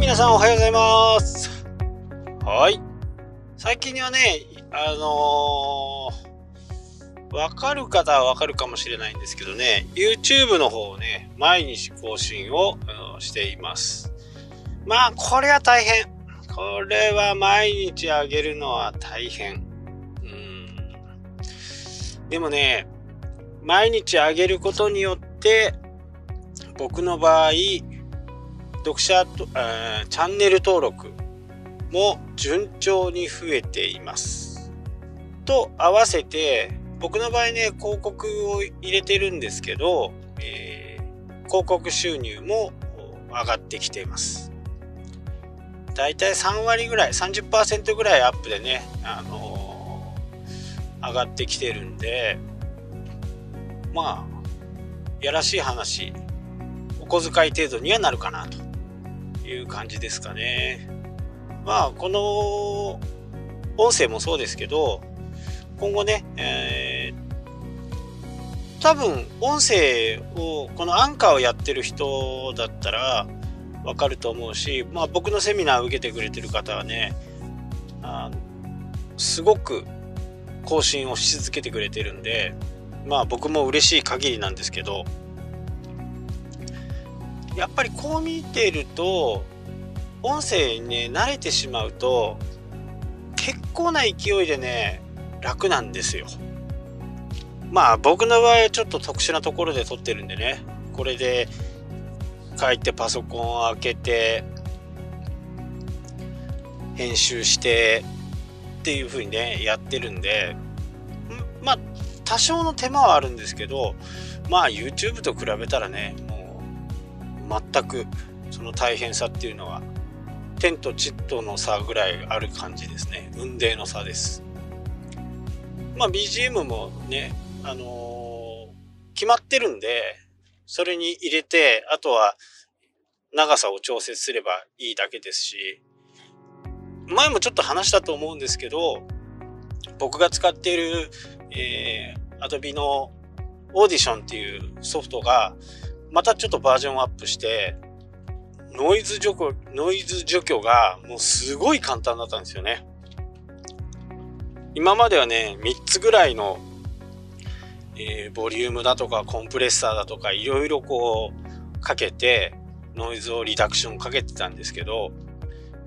皆さんおはようございます。はい。最近はねあのー、わかる方はわかるかもしれないんですけどね YouTube の方をね毎日更新をしています。まあこれは大変。これは毎日あげるのは大変。うん。でもね毎日あげることによって僕の場合読者と、えー、チャンネル登録も順調に増えています。と合わせて僕の場合ね広告を入れてるんですけど、えー、広告収入も上がってきています。だいたい3割ぐらい30%ぐらいアップでね、あのー、上がってきてるんでまあやらしい話お小遣い程度にはなるかなという感じですかね。まあ、この音声もそうですけど、今後ね、えー、多分音声を、このアンカーをやってる人だったらわかると思うし、まあ僕のセミナーを受けてくれてる方はね、あすごく更新をし続けてくれてるんで、まあ僕も嬉しい限りなんですけど、やっぱりこう見てると音声にね慣れてしまうと結構な勢いでね楽なんですよ。まあ僕の場合はちょっと特殊なところで撮ってるんでねこれで帰ってパソコンを開けて編集してっていう風にねやってるんでまあ多少の手間はあるんですけどまあ YouTube と比べたらね全くその大変さっていうのは天と地との差ぐらいある感じですね。雲泥の差です。まあ BGM もねあのー、決まってるんでそれに入れてあとは長さを調節すればいいだけですし前もちょっと話したと思うんですけど僕が使っている、えー、Adobe のオーディションっていうソフトがまたちょっとバージョンアップして、ノイズ除去、ノイズ除去がもうすごい簡単だったんですよね。今まではね、3つぐらいの、えー、ボリュームだとかコンプレッサーだとかいろいろこうかけてノイズをリダクションかけてたんですけど、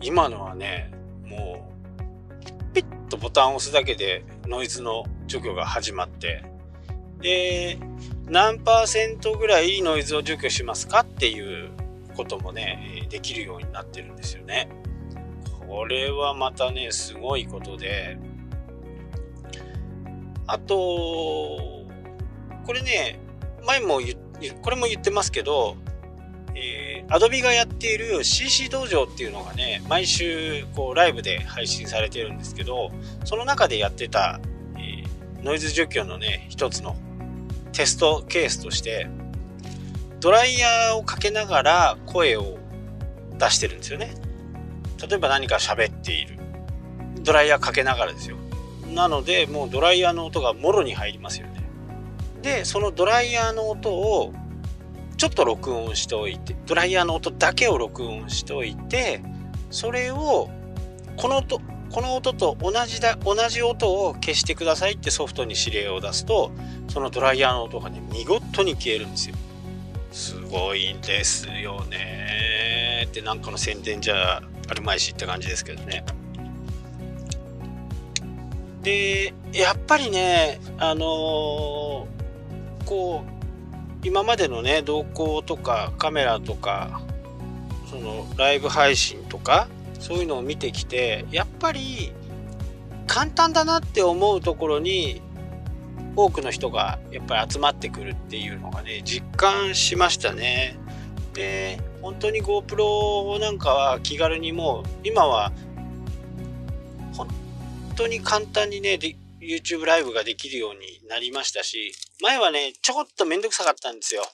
今のはね、もう、ピッとボタンを押すだけでノイズの除去が始まって、で、何パーセントぐらいノイズを除去しますかっていうこともね、できるようになってるんですよね。これはまたね、すごいことで、あと、これね、前もこれも言ってますけど、えー、Adobe がやっている CC 道場っていうのがね、毎週こうライブで配信されてるんですけど、その中でやってた、えー、ノイズ除去のね、一つのテストケースとしてドライヤーをかけながら声を出してるんですよね。例えば何か喋っている。ドライヤーかけながらですよ。なのでもうドライヤーの音がもろに入りますよね。でそのドライヤーの音をちょっと録音しておいてドライヤーの音だけを録音しておいてそれをこの音この音と同じだ同じ音を消してくださいってソフトに指令を出すとそのドライヤーの音がね見事に消えるんですよ。すごいんですよね。ってなんかの宣伝じゃあるまいしって感じですけどね。でやっぱりねあのー、こう今までのね動向とかカメラとかそのライブ配信とかそういうのを見てきてやっぱり簡単だなって思うところに多くの人がやっぱり集まってくるっていうのがね実感しましたね。で本当に GoPro なんかは気軽にもう今は本当に簡単にね YouTube ライブができるようになりましたし前はねちょこっとめんどくさかったんですよ。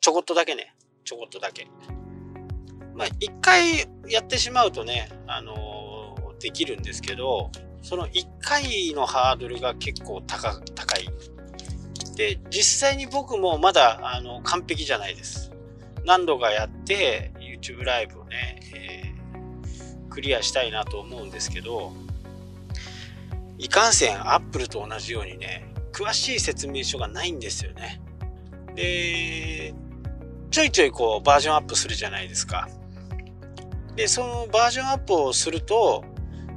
ちょこっとだけねちょこっとだけ。まあ、一回やってしまうとね、あのー、できるんですけど、その一回のハードルが結構高高い。で、実際に僕もまだあの完璧じゃないです。何度かやって YouTube ライブをね、えー、クリアしたいなと思うんですけど、いかんせん Apple と同じようにね、詳しい説明書がないんですよね。で、ちょいちょいこうバージョンアップするじゃないですか。で、そのバージョンアップをすると、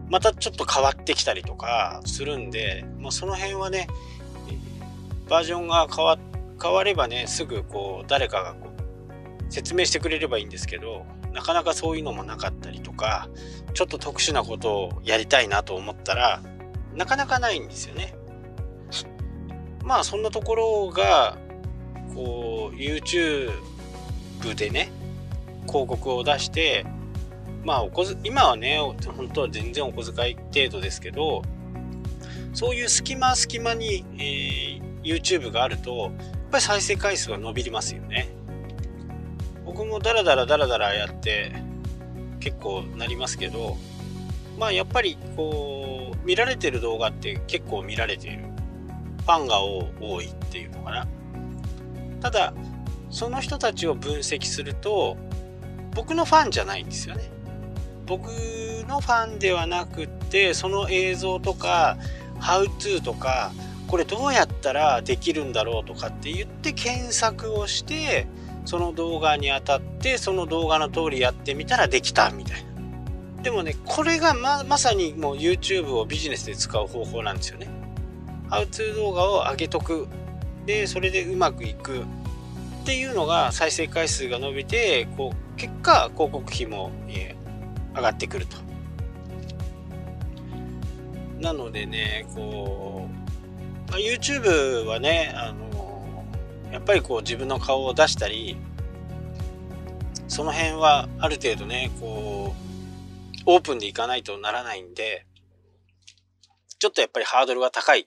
またちょっと変わってきたりとかするんで、まあ、その辺はね、バージョンが変わ変わればね、すぐこう誰かがこう説明してくれればいいんですけど、なかなかそういうのもなかったりとか、ちょっと特殊なことをやりたいなと思ったら、なかなかないんですよね。まあそんなところが、こう YouTube でね、広告を出して、まあおこ今はね、本当は全然お小遣い程度ですけど、そういう隙間隙間に、えー、YouTube があると、やっぱり再生回数は伸びますよね。僕もダラダラダラダラやって結構なりますけど、まあやっぱりこう、見られてる動画って結構見られている。ファンが多いっていうのかな。ただ、その人たちを分析すると、僕のファンじゃないんですよね。僕のファンではなくってその映像とか「How to」とかこれどうやったらできるんだろうとかって言って検索をしてその動画に当たってその動画の通りやってみたらできたみたいな。でもねこれがままさにもう YouTube をビジネスで使う方法なんですよね。How to 動画を上げとく。でそれでうまくいく。っていうのが再生回数が伸びてこう結果広告費も、え上がってくると。なのでね、こう、まあ、YouTube はね、あの、やっぱりこう自分の顔を出したり、その辺はある程度ね、こう、オープンでいかないとならないんで、ちょっとやっぱりハードルが高い。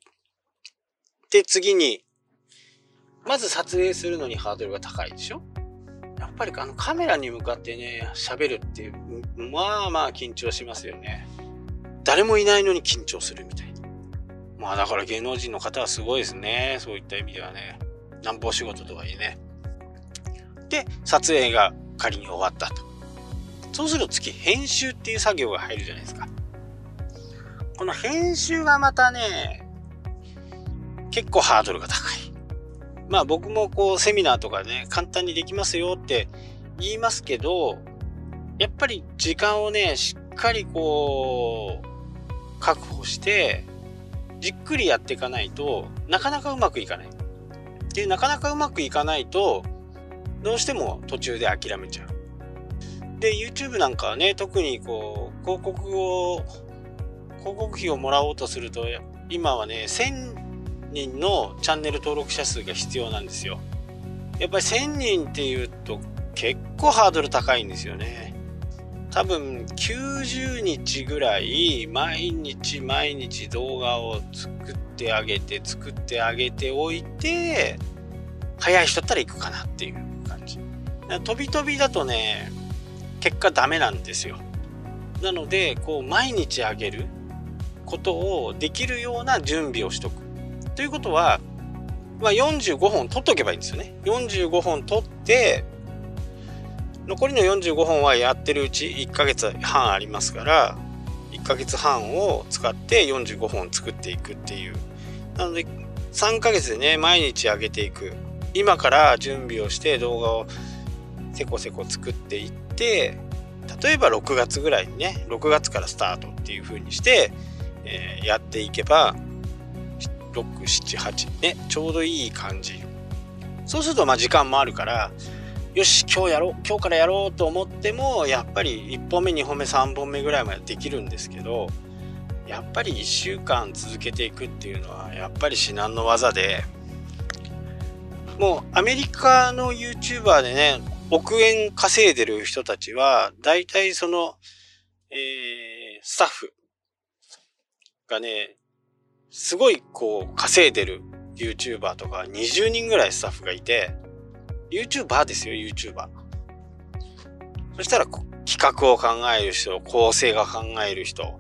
で、次に、まず撮影するのにハードルが高いでしょ？っぱりあのカメラに向かってね、喋るっていう、まあまあ緊張しますよね。誰もいないのに緊張するみたいな。まあだから芸能人の方はすごいですね。そういった意味ではね。なんぼ仕事とはいえね。で、撮影が仮に終わったと。そうすると次、編集っていう作業が入るじゃないですか。この編集がまたね、結構ハードルが高い。まあ僕もこうセミナーとかね、簡単にできますよって言いますけど、やっぱり時間をね、しっかりこう、確保して、じっくりやっていかないとなかなかうまくいかない。で、なかなかうまくいかないと、どうしても途中で諦めちゃう。で、YouTube なんかはね、特にこう、広告を、広告費をもらおうとすると、今はね、1000人のチャンネル登録者数が必要なんですよ。やっぱり1000人っていうと結構ハードル高いんですよね。多分90日ぐらい毎日毎日動画を作ってあげて作ってあげておいて早い人だったら行くかなっていう感じ。飛び飛びだとね結果ダメなんですよ。なのでこう毎日あげることをできるような準備をしとく。ということは、まあ、45本取っとけばいいんですよね。45本取って、残りの45本はやってるうち1ヶ月半ありますから、1ヶ月半を使って45本作っていくっていう。なので、3ヶ月でね、毎日上げていく。今から準備をして動画をせこせこ作っていって、例えば6月ぐらいにね、6月からスタートっていう風にして、えー、やっていけば、678ねちょうどいい感じ。そうするとまあ時間もあるからよし今日やろう今日からやろうと思ってもやっぱり1本目2本目3本目ぐらいまでできるんですけどやっぱり1週間続けていくっていうのはやっぱり至難の技でもうアメリカの YouTuber でね億円稼いでる人たちは大体その、えー、スタッフがねすごいこう稼いでる YouTuber とか20人ぐらいスタッフがいて、YouTuber ですよ、YouTuber。そしたら企画を考える人、構成が考える人、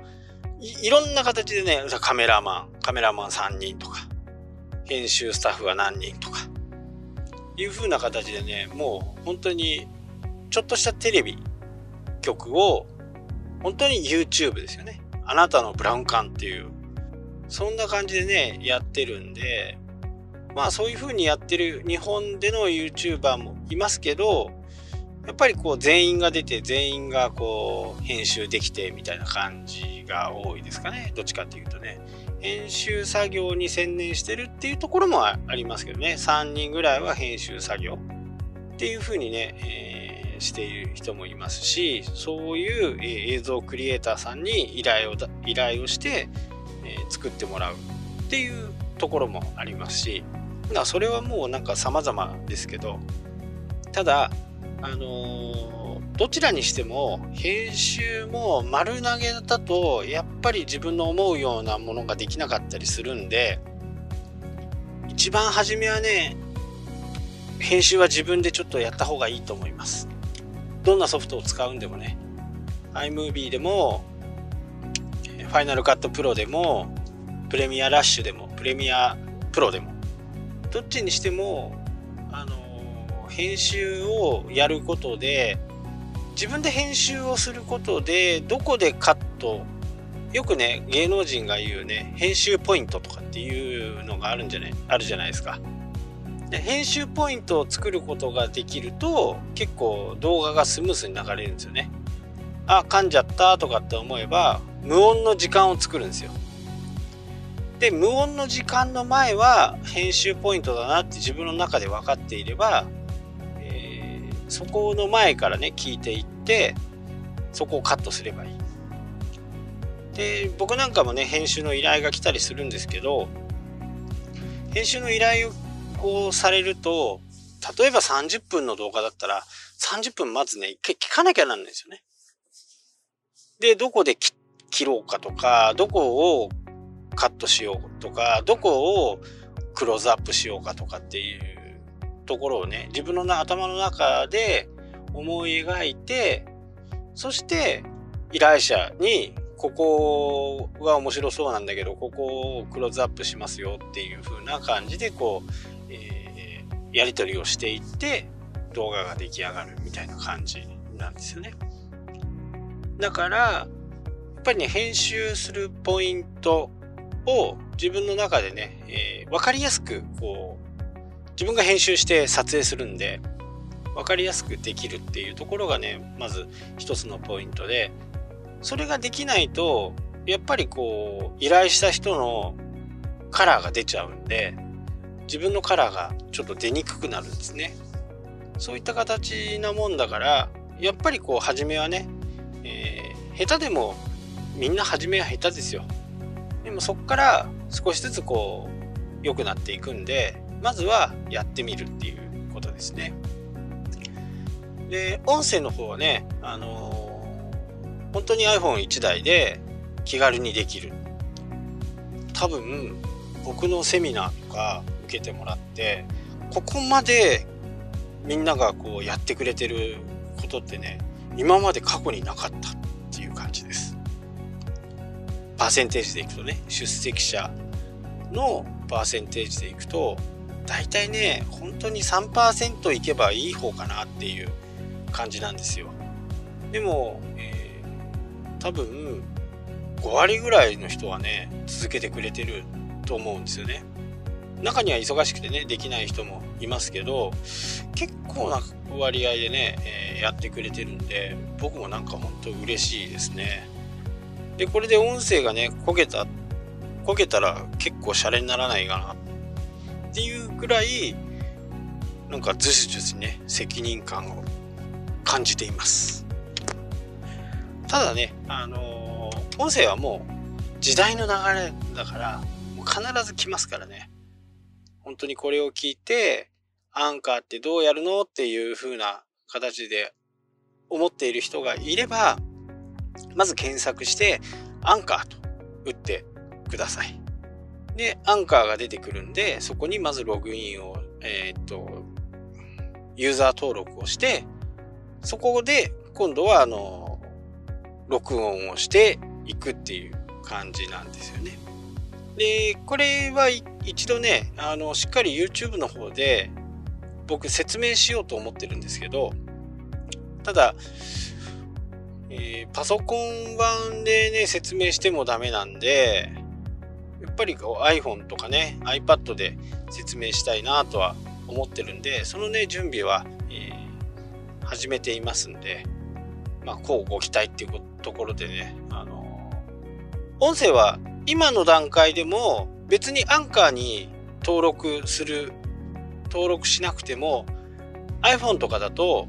いいろんな形でね、カメラマン、カメラマン3人とか、編集スタッフが何人とか、いう風な形でね、もう本当にちょっとしたテレビ局を本当に YouTube ですよね。あなたのブラウン管っていう、そんな感じでね、やってるんで、まあそういう風にやってる日本での YouTuber もいますけど、やっぱりこう全員が出て全員がこう編集できてみたいな感じが多いですかね。どっちかっていうとね。編集作業に専念してるっていうところもありますけどね。3人ぐらいは編集作業っていう風にね、えー、している人もいますし、そういう、映像クリエイターさんに依頼を依頼をして、作ってもらうっていうところもありますし、それはもうなんか様々ですけど、ただ、あのー、どちらにしても編集も丸投げだとやっぱり自分の思うようなものができなかったりするんで一番初めはね編集は自分でちょっとやった方がいいと思います。どんなソフトを使うんでもね iMovie でも Final Cut Pro でもプレミアラッシュでもプレミアプロでもどっちにしてもあの編集をやることで自分で編集をすることでどこでカットよくね芸能人が言うね編集ポイントとかっていうのがあるんじゃないあるじゃないですか。で編集ポイントを作ることができると結構動画がスムースに流れるんですよね。あ噛んじゃったとかって思えば無音の時間を作るんですよ。で無音の時間の前は編集ポイントだなって自分の中で分かっていればえそこの前からね聞いていってそこをカットすればいい。で僕なんかもね編集の依頼が来たりするんですけど編集の依頼をされると例えば30分の動画だったら30分まずね一回聞かなきゃなんないんですよね。でどこで切ろうかとかどこをカットしようとかどこをクローズアップしようかとかっていうところをね、自分の頭の中で思い描いて、そして依頼者にここが面白そうなんだけど、ここをクローズアップしますよっていう風な感じで、こう、えー、やり取りをしていって、動画が出来上がるみたいな感じなんですよね。だから、やっぱりね、編集するポイントを自分の中でね、えー、分かりやすく、こう、自分が編集して撮影するんで分かりやすくできるっていうところがねまず一つのポイントでそれができないとやっぱりこう依頼した人のカラーが出ちゃうんで自分のカラーがちょっと出にくくなるんですね。そういった形なもんだからやっぱりこう初めはね、えー、下手でもみんな初めは下手ですよ。もそっから少しずつこう良くなっていくんでまずはやってみるっていうことですね。で、音声の方はね、あのー、本当に iPhone1 台で気軽にできる。多分、僕のセミナーとか受けてもらって、ここまでみんながこうやってくれてることってね、今まで過去になかった。パーセンテージでいくとね、出席者のパーセンテージでいくと、大体ね本当に3%いけばいい方かなっていう感じなんですよ。でも、えー、多分5割ぐらいの人はね続けてくれてると思うんですよね。中には忙しくてねできない人もいますけど結構な割合でね、えー、やってくれてるんで僕もなんか本当嬉しいですね。でこれで音声がね焦げた焦げたら結構シャレにならないかな。っていうぐらいなんかずしずしね責任感を感じています。ただねあのー、音声はもう時代の流れだからもう必ず来ますからね。本当にこれを聞いてアンカーってどうやるのっていう風な形で思っている人がいればまず検索してアンカーと打ってくださいで、アンカーが出てくるんで、そこにまずログインを、えー、っと、ユーザー登録をして、そこで今度は、あの、録音をしていくっていう感じなんですよね。で、これは一度ね、あの、しっかり YouTube の方で僕説明しようと思ってるんですけど、ただ、えー、パソコン版でね、説明してもダメなんで、やっぱりこう iPhone とかね、iPad で説明したいなとは思ってるんで、そのね、準備は、えー、始めていますんで、まあ、こうご期待っていうところでね、あのー、音声は今の段階でも別にアンカーに登録する、登録しなくても iPhone とかだと、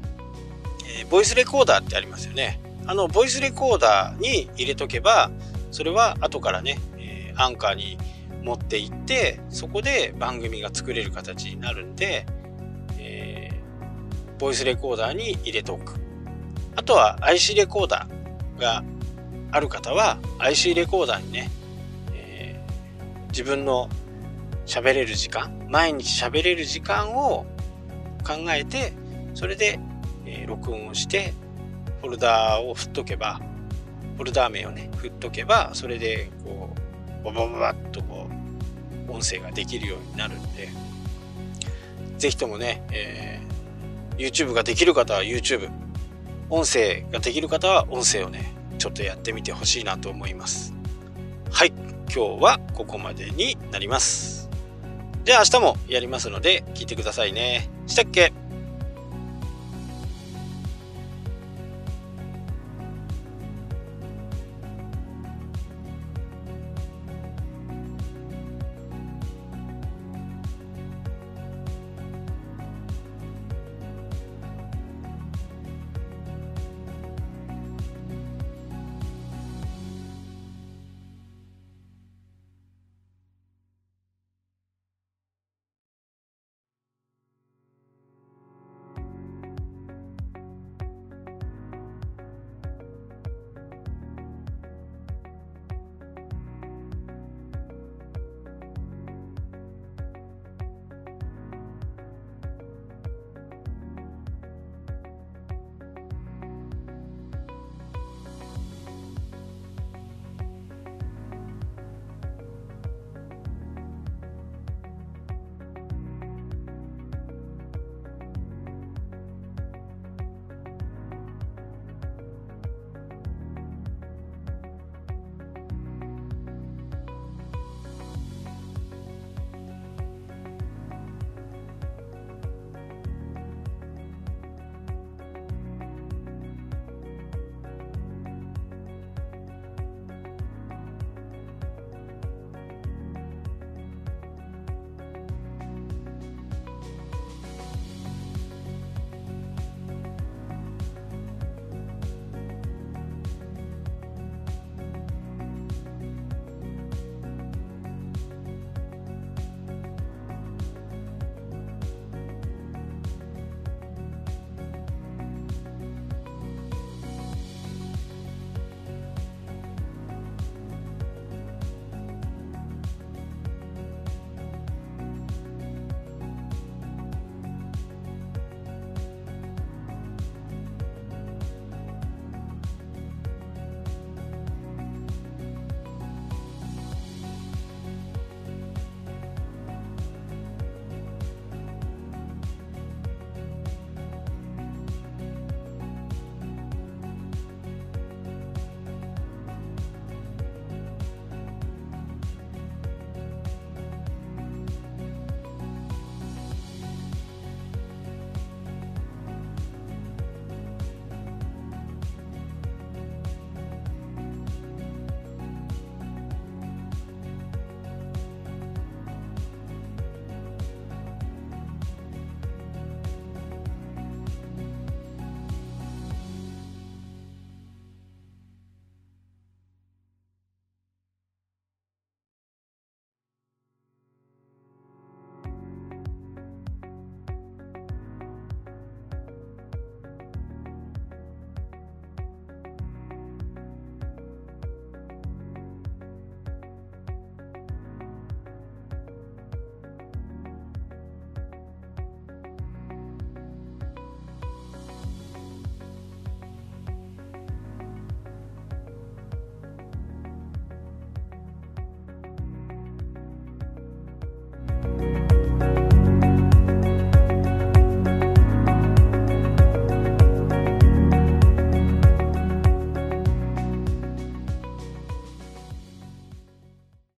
えー、ボイスレコーダーってありますよね。あの、ボイスレコーダーに入れとけば、それは後からね、えー、アンカーに持っていって、そこで番組が作れる形になるんで、えー、ボイスレコーダーに入れておく。あとは IC レコーダーがある方は IC レコーダーにね、えー、自分の喋れる時間、毎日喋れる時間を考えて、それで、え、録音をしてフォルダーを振っとけば、フォルダー名をね、振っとけば、それで、こう、ババババッとこう、音声ができるようになるんで、ぜひともね、えー、YouTube ができる方は YouTube、音声ができる方は音声をね、ちょっとやってみてほしいなと思います。はい、今日はここまでになります。じゃあ明日もやりますので聞いてくださいね。したっけ？